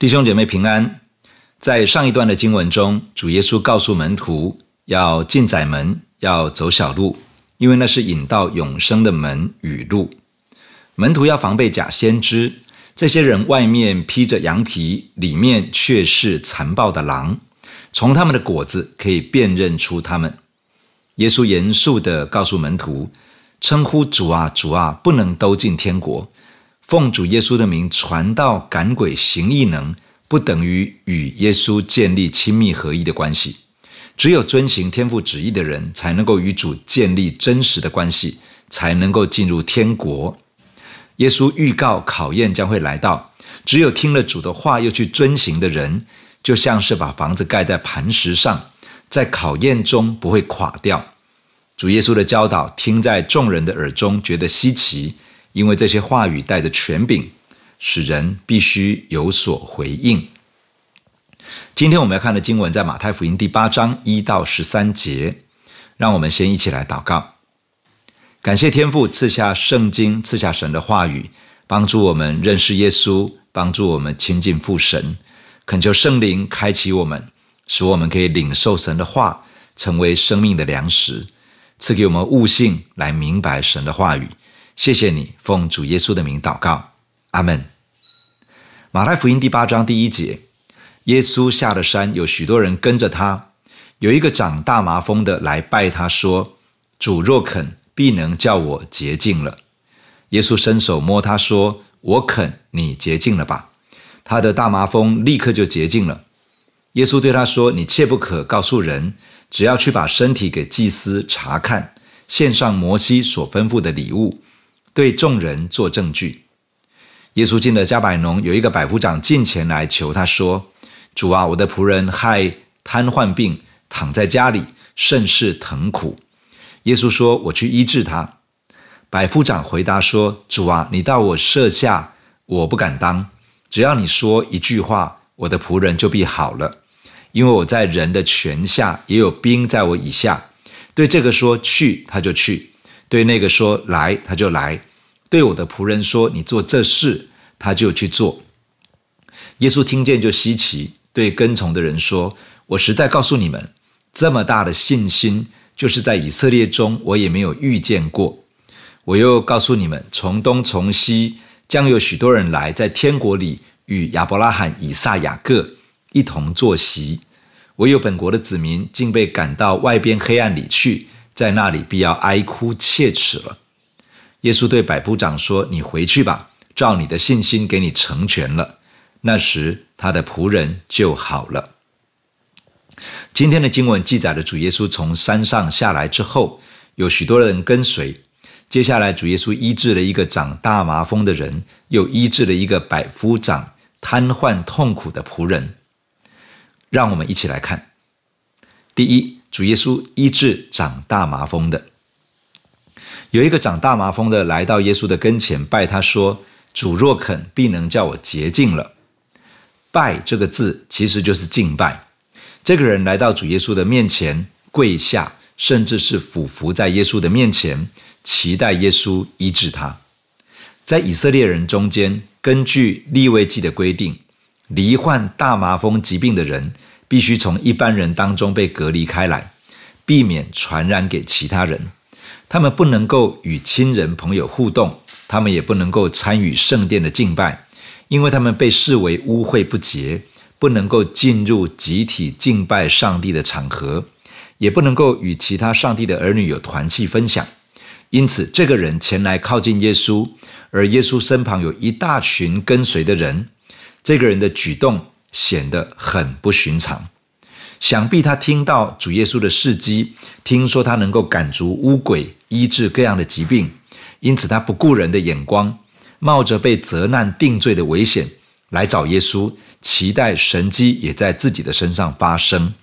弟兄姐妹平安。在上一段的经文中，主耶稣告诉门徒要进窄门，要走小路，因为那是引到永生的门与路。门徒要防备假先知，这些人外面披着羊皮，里面却是残暴的狼。从他们的果子可以辨认出他们。耶稣严肃地告诉门徒，称呼主啊主啊，不能都进天国。奉主耶稣的名传道赶鬼行异能，不等于与耶稣建立亲密合一的关系。只有遵行天父旨意的人，才能够与主建立真实的关系，才能够进入天国。耶稣预告考验将会来到，只有听了主的话又去遵行的人，就像是把房子盖在磐石上，在考验中不会垮掉。主耶稣的教导听在众人的耳中，觉得稀奇。因为这些话语带着权柄，使人必须有所回应。今天我们要看的经文在马太福音第八章一到十三节，让我们先一起来祷告。感谢天父赐下圣经，赐下神的话语，帮助我们认识耶稣，帮助我们亲近父神。恳求圣灵开启我们，使我们可以领受神的话，成为生命的粮食，赐给我们悟性来明白神的话语。谢谢你，奉主耶稣的名祷告，阿门。马太福音第八章第一节，耶稣下了山，有许多人跟着他。有一个长大麻风的来拜他说：“主若肯，必能叫我洁净了。”耶稣伸手摸他说：“我肯，你洁净了吧。”他的大麻风立刻就洁净了。耶稣对他说：“你切不可告诉人，只要去把身体给祭司查看，献上摩西所吩咐的礼物。”对众人做证据。耶稣进了迦百农，有一个百夫长进前来求他说：“主啊，我的仆人害瘫痪病，躺在家里，甚是疼苦。”耶稣说：“我去医治他。”百夫长回答说：“主啊，你到我舍下，我不敢当。只要你说一句话，我的仆人就必好了。因为我在人的权下，也有兵在我以下。对这个说去，他就去。”对那个说来，他就来；对我的仆人说你做这事，他就去做。耶稣听见就稀奇，对跟从的人说：“我实在告诉你们，这么大的信心，就是在以色列中我也没有遇见过。我又告诉你们，从东从西将有许多人来，在天国里与亚伯拉罕、以撒、雅各一同坐席。唯有本国的子民，竟被赶到外边黑暗里去。”在那里必要哀哭切齿了。耶稣对百夫长说：“你回去吧，照你的信心给你成全了。”那时他的仆人就好了。今天的经文记载了主耶稣从山上下来之后，有许多人跟随。接下来主耶稣医治了一个长大麻风的人，又医治了一个百夫长瘫痪痛苦的仆人。让我们一起来看。第一。主耶稣医治长大麻风的，有一个长大麻风的来到耶稣的跟前，拜他说：“主若肯，必能叫我洁净了。”拜这个字其实就是敬拜。这个人来到主耶稣的面前，跪下，甚至是俯伏在耶稣的面前，期待耶稣医治他。在以色列人中间，根据利未记的规定，罹患大麻风疾病的人，必须从一般人当中被隔离开来，避免传染给其他人。他们不能够与亲人朋友互动，他们也不能够参与圣殿的敬拜，因为他们被视为污秽不洁，不能够进入集体敬拜上帝的场合，也不能够与其他上帝的儿女有团契分享。因此，这个人前来靠近耶稣，而耶稣身旁有一大群跟随的人，这个人的举动，显得很不寻常，想必他听到主耶稣的事迹，听说他能够赶逐污鬼、医治各样的疾病，因此他不顾人的眼光，冒着被责难定罪的危险来找耶稣，期待神迹也在自己的身上发生。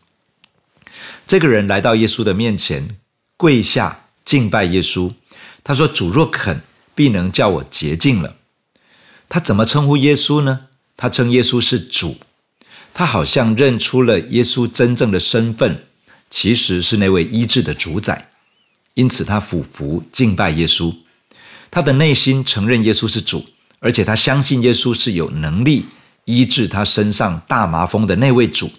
这个人来到耶稣的面前，跪下敬拜耶稣。他说：“主若肯，必能叫我洁净了。”他怎么称呼耶稣呢？他称耶稣是主。他好像认出了耶稣真正的身份，其实是那位医治的主宰，因此他俯伏敬拜耶稣。他的内心承认耶稣是主，而且他相信耶稣是有能力医治他身上大麻风的那位主。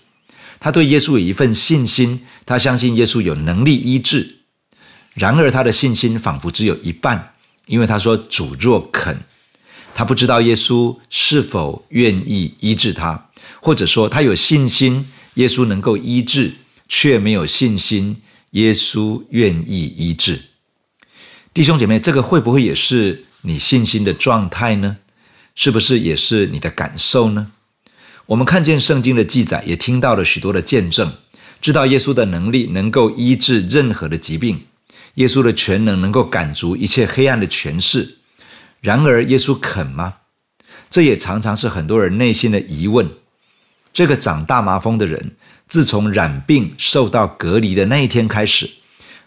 他对耶稣有一份信心，他相信耶稣有能力医治。然而，他的信心仿佛只有一半，因为他说：“主若肯。”他不知道耶稣是否愿意医治他，或者说他有信心耶稣能够医治，却没有信心耶稣愿意医治。弟兄姐妹，这个会不会也是你信心的状态呢？是不是也是你的感受呢？我们看见圣经的记载，也听到了许多的见证，知道耶稣的能力能够医治任何的疾病，耶稣的全能能够赶逐一切黑暗的权势。然而，耶稣肯吗？这也常常是很多人内心的疑问。这个长大麻风的人，自从染病受到隔离的那一天开始，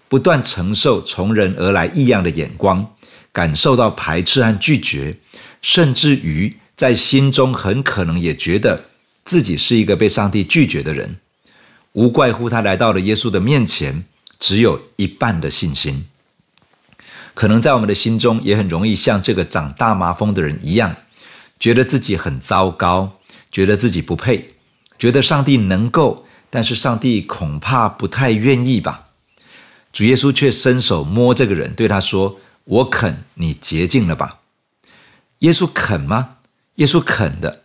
不断承受从人而来异样的眼光，感受到排斥和拒绝，甚至于在心中很可能也觉得自己是一个被上帝拒绝的人。无怪乎他来到了耶稣的面前，只有一半的信心。可能在我们的心中也很容易像这个长大麻风的人一样，觉得自己很糟糕，觉得自己不配，觉得上帝能够，但是上帝恐怕不太愿意吧。主耶稣却伸手摸这个人，对他说：“我肯，你洁净了吧。”耶稣肯吗？耶稣肯的。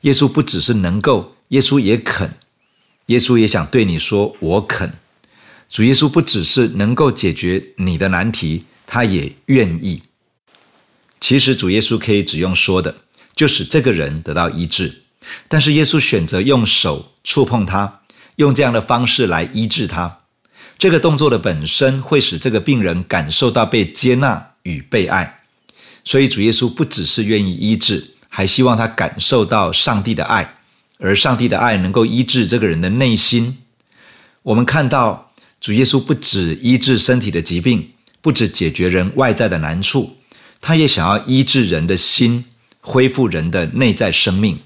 耶稣不只是能够，耶稣也肯。耶稣也想对你说：“我肯。”主耶稣不只是能够解决你的难题。他也愿意。其实主耶稣可以只用说的，就使这个人得到医治。但是耶稣选择用手触碰他，用这样的方式来医治他。这个动作的本身会使这个病人感受到被接纳与被爱。所以主耶稣不只是愿意医治，还希望他感受到上帝的爱，而上帝的爱能够医治这个人的内心。我们看到主耶稣不止医治身体的疾病。不止解决人外在的难处，他也想要医治人的心，恢复人的内在生命。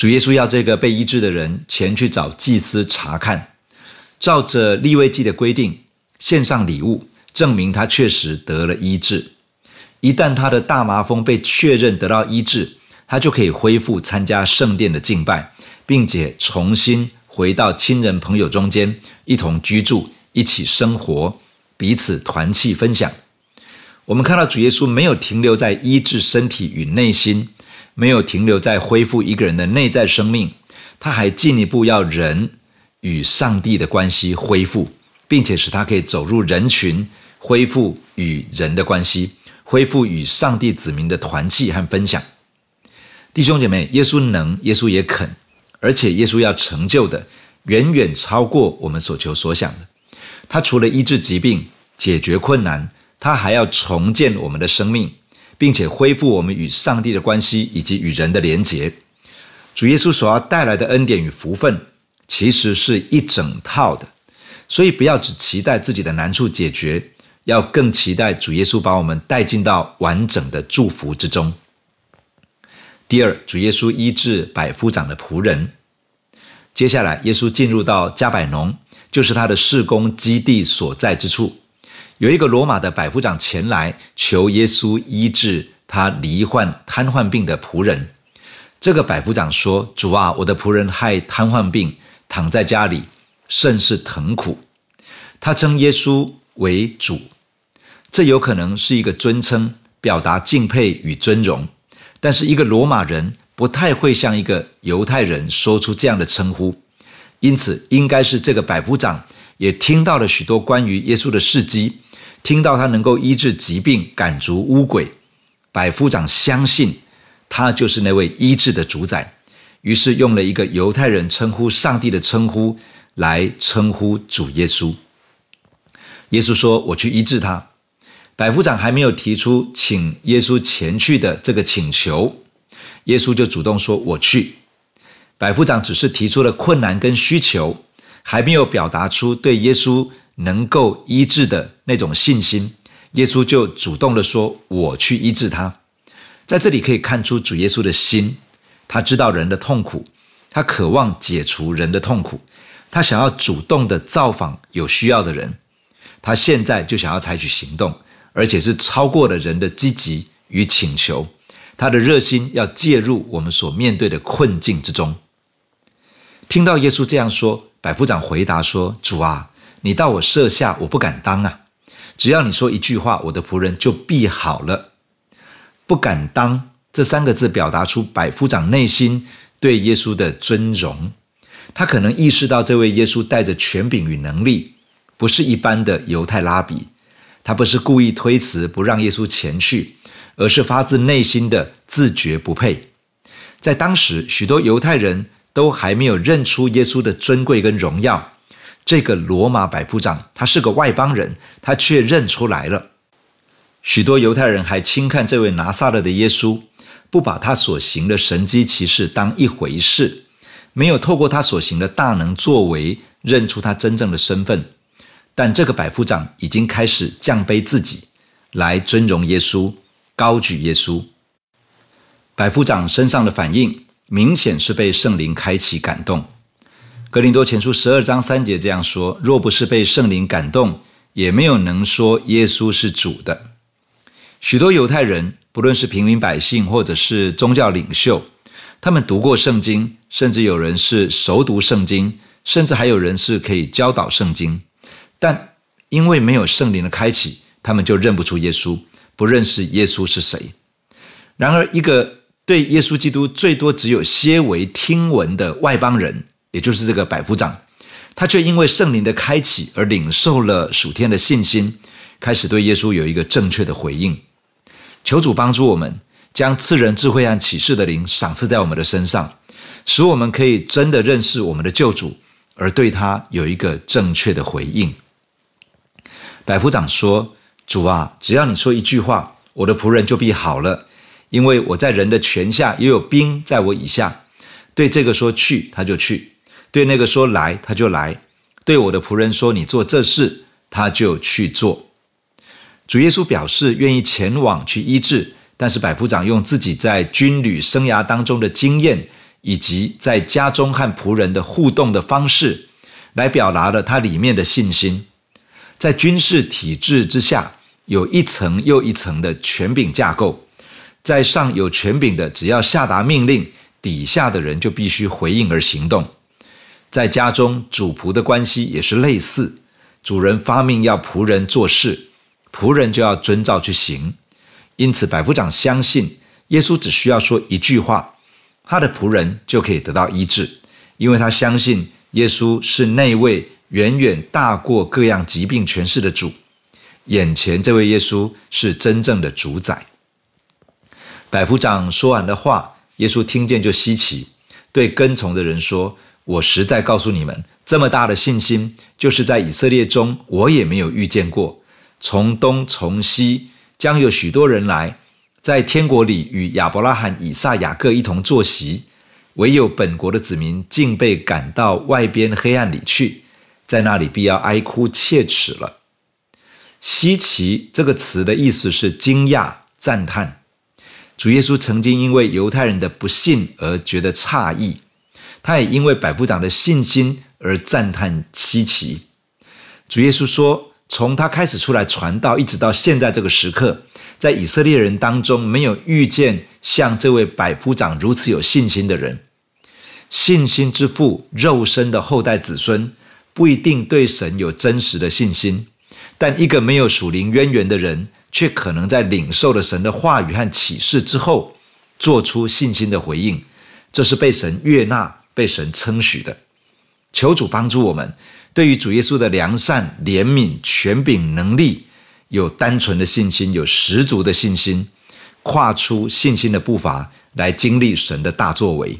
主耶稣要这个被医治的人前去找祭司查看，照着立位记的规定献上礼物，证明他确实得了医治。一旦他的大麻风被确认得到医治，他就可以恢复参加圣殿的敬拜，并且重新回到亲人朋友中间，一同居住，一起生活。彼此团契分享，我们看到主耶稣没有停留在医治身体与内心，没有停留在恢复一个人的内在生命，他还进一步要人与上帝的关系恢复，并且使他可以走入人群，恢复与人的关系，恢复与上帝子民的团契和分享。弟兄姐妹，耶稣能，耶稣也肯，而且耶稣要成就的远远超过我们所求所想的。他除了医治疾病、解决困难，他还要重建我们的生命，并且恢复我们与上帝的关系以及与人的连结。主耶稣所要带来的恩典与福分，其实是一整套的，所以不要只期待自己的难处解决，要更期待主耶稣把我们带进到完整的祝福之中。第二，主耶稣医治百夫长的仆人。接下来，耶稣进入到加百农。就是他的事工基地所在之处，有一个罗马的百夫长前来求耶稣医治他罹患瘫痪病的仆人。这个百夫长说：“主啊，我的仆人害瘫痪病，躺在家里，甚是疼苦。”他称耶稣为主，这有可能是一个尊称，表达敬佩与尊荣。但是一个罗马人不太会向一个犹太人说出这样的称呼。因此，应该是这个百夫长也听到了许多关于耶稣的事迹，听到他能够医治疾病、赶逐污鬼。百夫长相信他就是那位医治的主宰，于是用了一个犹太人称呼上帝的称呼来称呼主耶稣。耶稣说：“我去医治他。”百夫长还没有提出请耶稣前去的这个请求，耶稣就主动说：“我去。”百夫长只是提出了困难跟需求，还没有表达出对耶稣能够医治的那种信心。耶稣就主动的说：“我去医治他。”在这里可以看出主耶稣的心，他知道人的痛苦，他渴望解除人的痛苦，他想要主动的造访有需要的人，他现在就想要采取行动，而且是超过了人的积极与请求。他的热心要介入我们所面对的困境之中。听到耶稣这样说，百夫长回答说：“主啊，你到我舍下，我不敢当啊。只要你说一句话，我的仆人就必好了。”不敢当这三个字表达出百夫长内心对耶稣的尊荣。他可能意识到这位耶稣带着权柄与能力，不是一般的犹太拉比。他不是故意推辞不让耶稣前去，而是发自内心的自觉不配。在当时，许多犹太人都还没有认出耶稣的尊贵跟荣耀。这个罗马百夫长，他是个外邦人，他却认出来了。许多犹太人还轻看这位拿撒勒的耶稣，不把他所行的神迹奇事当一回事。没有透过他所行的大能作为认出他真正的身份，但这个百夫长已经开始降卑自己，来尊荣耶稣，高举耶稣。百夫长身上的反应明显是被圣灵开启感动。格林多前书十二章三节这样说：“若不是被圣灵感动，也没有能说耶稣是主的。”许多犹太人，不论是平民百姓或者是宗教领袖。他们读过圣经，甚至有人是熟读圣经，甚至还有人是可以教导圣经。但因为没有圣灵的开启，他们就认不出耶稣，不认识耶稣是谁。然而，一个对耶稣基督最多只有些微听闻的外邦人，也就是这个百夫长，他却因为圣灵的开启而领受了属天的信心，开始对耶稣有一个正确的回应。求主帮助我们。将赐人智慧和启示的灵赏赐在我们的身上，使我们可以真的认识我们的救主，而对他有一个正确的回应。百夫长说：“主啊，只要你说一句话，我的仆人就必好了，因为我在人的权下，也有兵在我以下。对这个说去，他就去；对那个说来，他就来；对我的仆人说你做这事，他就去做。”主耶稣表示愿意前往去医治。但是百夫长用自己在军旅生涯当中的经验，以及在家中和仆人的互动的方式，来表达了他里面的信心。在军事体制之下，有一层又一层的权柄架构，在上有权柄的，只要下达命令，底下的人就必须回应而行动。在家中，主仆的关系也是类似，主人发命要仆人做事，仆人就要遵照去行。因此，百夫长相信耶稣只需要说一句话，他的仆人就可以得到医治，因为他相信耶稣是那位远远大过各样疾病权势的主。眼前这位耶稣是真正的主宰。百夫长说完的话，耶稣听见就稀奇，对跟从的人说：“我实在告诉你们，这么大的信心，就是在以色列中我也没有遇见过，从东从西。”将有许多人来，在天国里与亚伯拉罕、以撒、雅各一同坐席，唯有本国的子民竟被赶到外边黑暗里去，在那里必要哀哭切齿了。稀奇这个词的意思是惊讶、赞叹。主耶稣曾经因为犹太人的不信而觉得诧异，他也因为百夫长的信心而赞叹稀奇。主耶稣说。从他开始出来传道，一直到现在这个时刻，在以色列人当中，没有遇见像这位百夫长如此有信心的人。信心之父，肉身的后代子孙，不一定对神有真实的信心，但一个没有属灵渊源的人，却可能在领受了神的话语和启示之后，做出信心的回应。这是被神悦纳、被神称许的。求主帮助我们。对于主耶稣的良善、怜悯、权柄、能力，有单纯的信心，有十足的信心，跨出信心的步伐来经历神的大作为。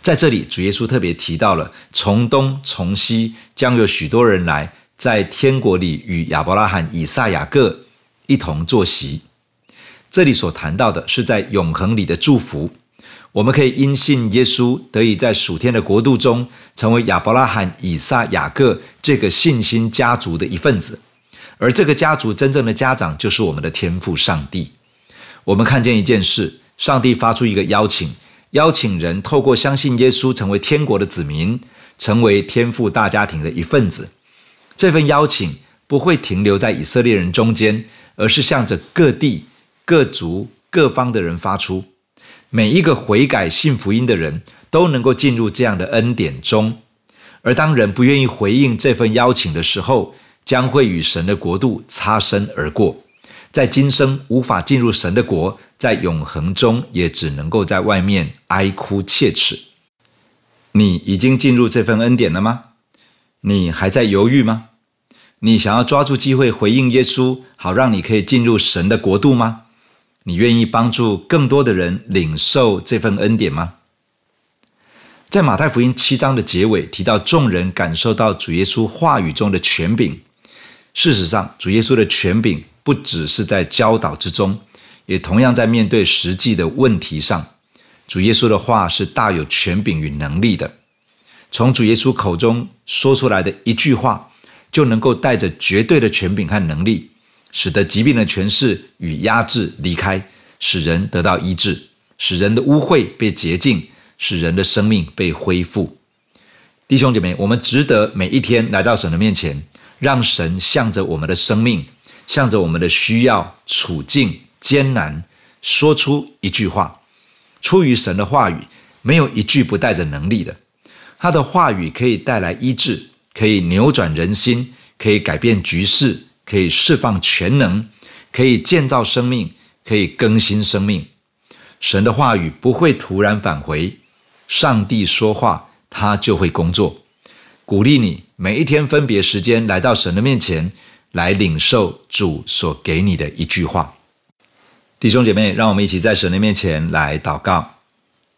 在这里，主耶稣特别提到了从东从西将有许多人来，在天国里与亚伯拉罕、以撒、雅各一同坐席。这里所谈到的是在永恒里的祝福。我们可以因信耶稣，得以在属天的国度中，成为亚伯拉罕、以撒、雅各这个信心家族的一份子。而这个家族真正的家长，就是我们的天父上帝。我们看见一件事：上帝发出一个邀请，邀请人透过相信耶稣，成为天国的子民，成为天父大家庭的一份子。这份邀请不会停留在以色列人中间，而是向着各地、各族、各方的人发出，每一个悔改信福音的人都能够进入这样的恩典中。而当人不愿意回应这份邀请的时候，将会与神的国度擦身而过，在今生无法进入神的国，在永恒中也只能够在外面哀哭切齿。你已经进入这份恩典了吗？你还在犹豫吗？你想要抓住机会回应耶稣，好让你可以进入神的国度吗？你愿意帮助更多的人领受这份恩典吗？在马太福音七章的结尾提到，众人感受到主耶稣话语中的权柄。事实上，主耶稣的权柄不只是在教导之中，也同样在面对实际的问题上。主耶稣的话是大有权柄与能力的。从主耶稣口中说出来的一句话，就能够带着绝对的权柄和能力，使得疾病的权势与压制离开，使人得到医治，使人的污秽被洁净，使人的生命被恢复。弟兄姐妹，我们值得每一天来到神的面前。让神向着我们的生命，向着我们的需要、处境、艰难，说出一句话。出于神的话语，没有一句不带着能力的。他的话语可以带来医治，可以扭转人心，可以改变局势，可以释放全能，可以建造生命，可以更新生命。神的话语不会突然返回，上帝说话，他就会工作。鼓励你每一天分别时间来到神的面前，来领受主所给你的一句话。弟兄姐妹，让我们一起在神的面前来祷告。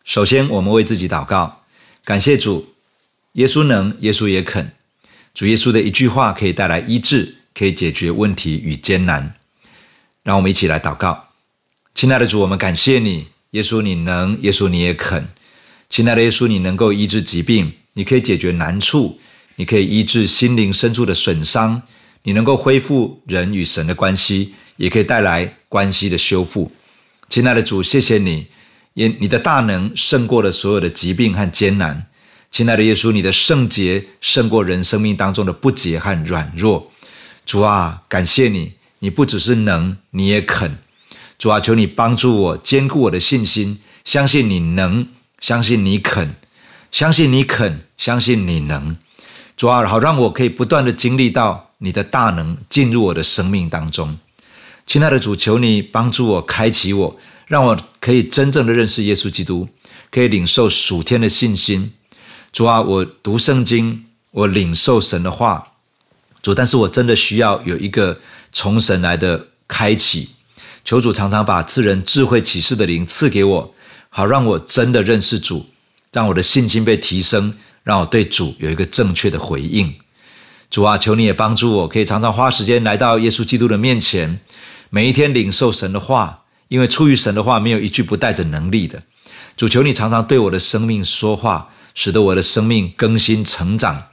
首先，我们为自己祷告，感谢主，耶稣能，耶稣也肯。主耶稣的一句话可以带来医治，可以解决问题与艰难。让我们一起来祷告。亲爱的主，我们感谢你，耶稣你能，耶稣你也肯。亲爱的耶稣，你能够医治疾病。你可以解决难处，你可以医治心灵深处的损伤，你能够恢复人与神的关系，也可以带来关系的修复。亲爱的主，谢谢你，因你的大能胜过了所有的疾病和艰难。亲爱的耶稣，你的圣洁胜过人生命当中的不洁和软弱。主啊，感谢你，你不只是能，你也肯。主啊，求你帮助我，坚固我的信心，相信你能，相信你肯。相信你肯，相信你能，主啊，好让我可以不断的经历到你的大能进入我的生命当中。亲爱的主，求你帮助我，开启我，让我可以真正的认识耶稣基督，可以领受属天的信心。主啊，我读圣经，我领受神的话，但是我真的需要有一个从神来的开启。求主常常把赐人智慧启示的灵赐给我，好让我真的认识主。让我的信心被提升，让我对主有一个正确的回应。主啊，求你也帮助我，可以常常花时间来到耶稣基督的面前，每一天领受神的话，因为出于神的话，没有一句不带着能力的。主，求你常常对我的生命说话，使得我的生命更新成长。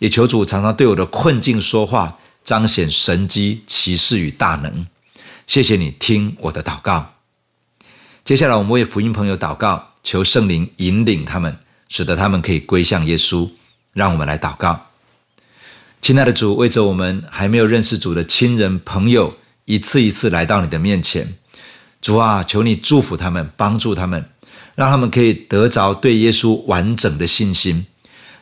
也求主常常对我的困境说话，彰显神迹奇事与大能。谢谢你听我的祷告。接下来，我们为福音朋友祷告。求圣灵引领他们，使得他们可以归向耶稣。让我们来祷告，亲爱的主，为着我们还没有认识主的亲人朋友，一次一次来到你的面前。主啊，求你祝福他们，帮助他们，让他们可以得着对耶稣完整的信心。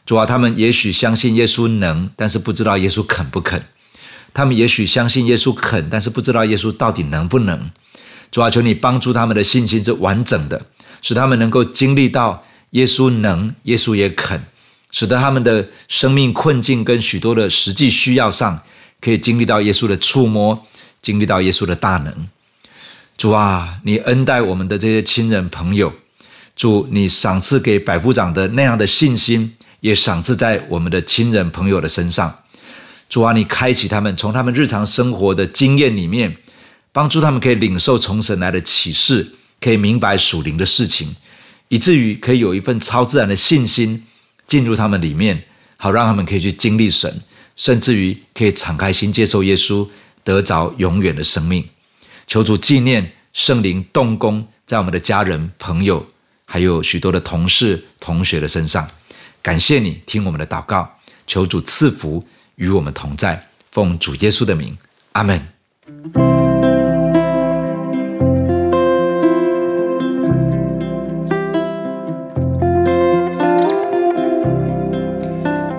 主啊，他们也许相信耶稣能，但是不知道耶稣肯不肯；他们也许相信耶稣肯，但是不知道耶稣到底能不能。主啊，求你帮助他们的信心是完整的。使他们能够经历到耶稣能，耶稣也肯，使得他们的生命困境跟许多的实际需要上，可以经历到耶稣的触摸，经历到耶稣的大能。主啊，你恩待我们的这些亲人朋友，主，你赏赐给百夫长的那样的信心，也赏赐在我们的亲人朋友的身上。主啊，你开启他们，从他们日常生活的经验里面，帮助他们可以领受从神来的启示。可以明白属灵的事情，以至于可以有一份超自然的信心进入他们里面，好让他们可以去经历神，甚至于可以敞开心接受耶稣，得着永远的生命。求主纪念圣灵动工在我们的家人、朋友，还有许多的同事、同学的身上。感谢你听我们的祷告求主赐福与我们同在奉主耶稣的名阿门。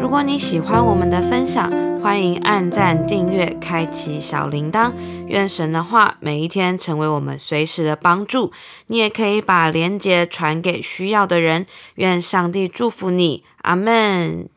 如果你喜欢我们的分享欢迎按赞、订阅、开启小铃铛。愿神的话每一天成为我们随时的帮助。你也可以把连接传给需要的人。愿上帝祝福你，阿门。